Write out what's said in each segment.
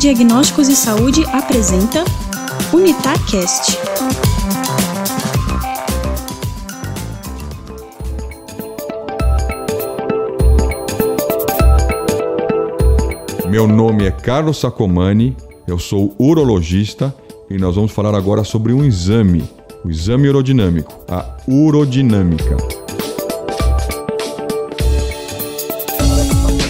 Diagnósticos e Saúde apresenta Unitacast. Meu nome é Carlos Sacomani, eu sou urologista e nós vamos falar agora sobre um exame, o exame urodinâmico, a urodinâmica.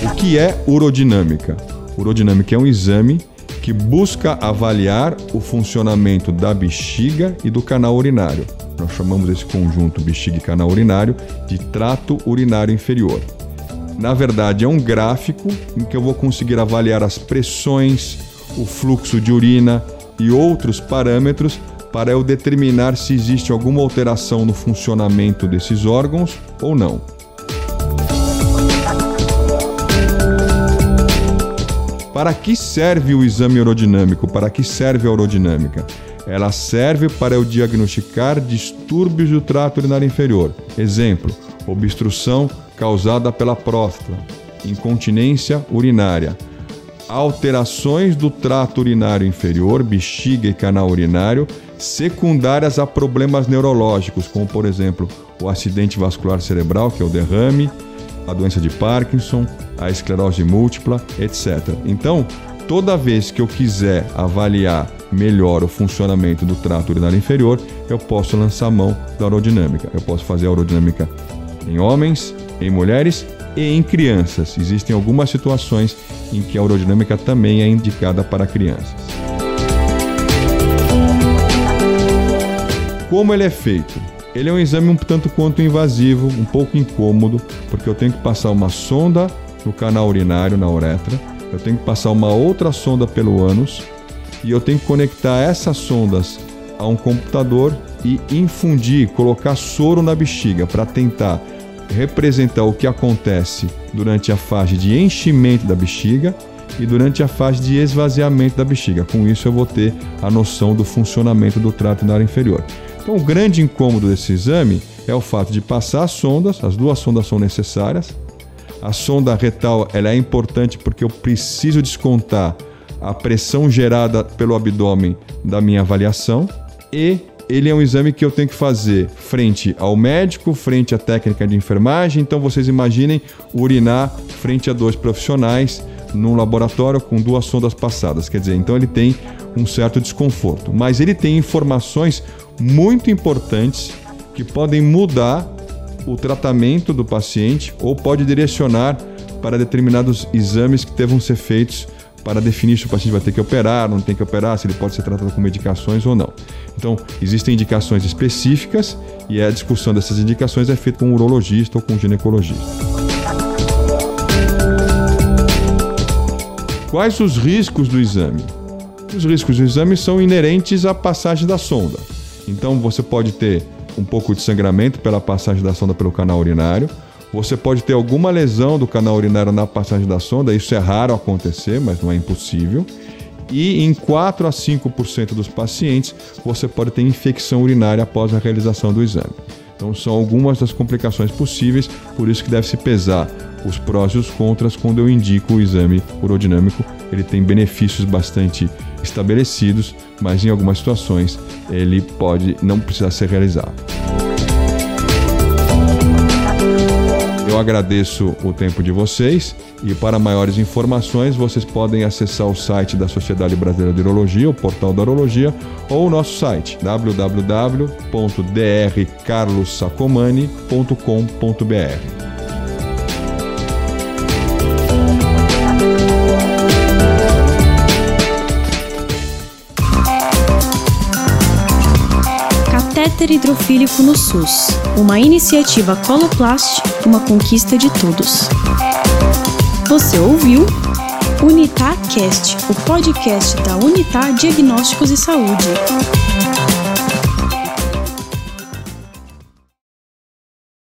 O que é urodinâmica? Urodinâmica é um exame que busca avaliar o funcionamento da bexiga e do canal urinário. Nós chamamos esse conjunto bexiga e canal urinário de trato urinário inferior. Na verdade, é um gráfico em que eu vou conseguir avaliar as pressões, o fluxo de urina e outros parâmetros para eu determinar se existe alguma alteração no funcionamento desses órgãos ou não. Para que serve o exame urodinâmico? Para que serve a urodinâmica? Ela serve para eu diagnosticar distúrbios do trato urinário inferior. Exemplo: obstrução causada pela próstata, incontinência urinária, alterações do trato urinário inferior, bexiga e canal urinário, secundárias a problemas neurológicos, como por exemplo o acidente vascular cerebral, que é o derrame, a doença de Parkinson, a esclerose múltipla, etc. Então, toda vez que eu quiser avaliar melhor o funcionamento do trato urinário inferior, eu posso lançar mão da aerodinâmica. Eu posso fazer a aerodinâmica em homens, em mulheres e em crianças. Existem algumas situações em que a aerodinâmica também é indicada para crianças. Como ele é feito? Ele é um exame um tanto quanto invasivo, um pouco incômodo, porque eu tenho que passar uma sonda no canal urinário, na uretra, eu tenho que passar uma outra sonda pelo ânus e eu tenho que conectar essas sondas a um computador e infundir, colocar soro na bexiga para tentar representar o que acontece durante a fase de enchimento da bexiga e durante a fase de esvaziamento da bexiga. Com isso eu vou ter a noção do funcionamento do trato urinário inferior. Então, o grande incômodo desse exame é o fato de passar as sondas, as duas sondas são necessárias. A sonda retal ela é importante porque eu preciso descontar a pressão gerada pelo abdômen da minha avaliação e ele é um exame que eu tenho que fazer frente ao médico, frente à técnica de enfermagem. Então vocês imaginem urinar frente a dois profissionais num laboratório com duas sondas passadas. Quer dizer, então ele tem um certo desconforto, mas ele tem informações muito importantes que podem mudar o tratamento do paciente ou pode direcionar para determinados exames que devam ser feitos para definir se o paciente vai ter que operar, não tem que operar, se ele pode ser tratado com medicações ou não. Então, existem indicações específicas e a discussão dessas indicações é feita com um urologista ou com um ginecologista. Quais os riscos do exame? Os riscos do exame são inerentes à passagem da sonda. Então você pode ter um pouco de sangramento pela passagem da sonda pelo canal urinário. Você pode ter alguma lesão do canal urinário na passagem da sonda, isso é raro acontecer, mas não é impossível. E em 4 a 5% dos pacientes você pode ter infecção urinária após a realização do exame. Então são algumas das complicações possíveis, por isso que deve se pesar os prós e os contras quando eu indico o exame urodinâmico. Ele tem benefícios bastante estabelecidos, mas em algumas situações ele pode não precisar ser realizado. Eu agradeço o tempo de vocês e para maiores informações vocês podem acessar o site da Sociedade Brasileira de Urologia, o portal da Urologia, ou o nosso site www.drcarlossacomani.com.br. Catéter hidrofílico no SUS. Uma iniciativa Coloplast, uma conquista de todos. Você ouviu Unitacast, o podcast da Unitar Diagnósticos e Saúde.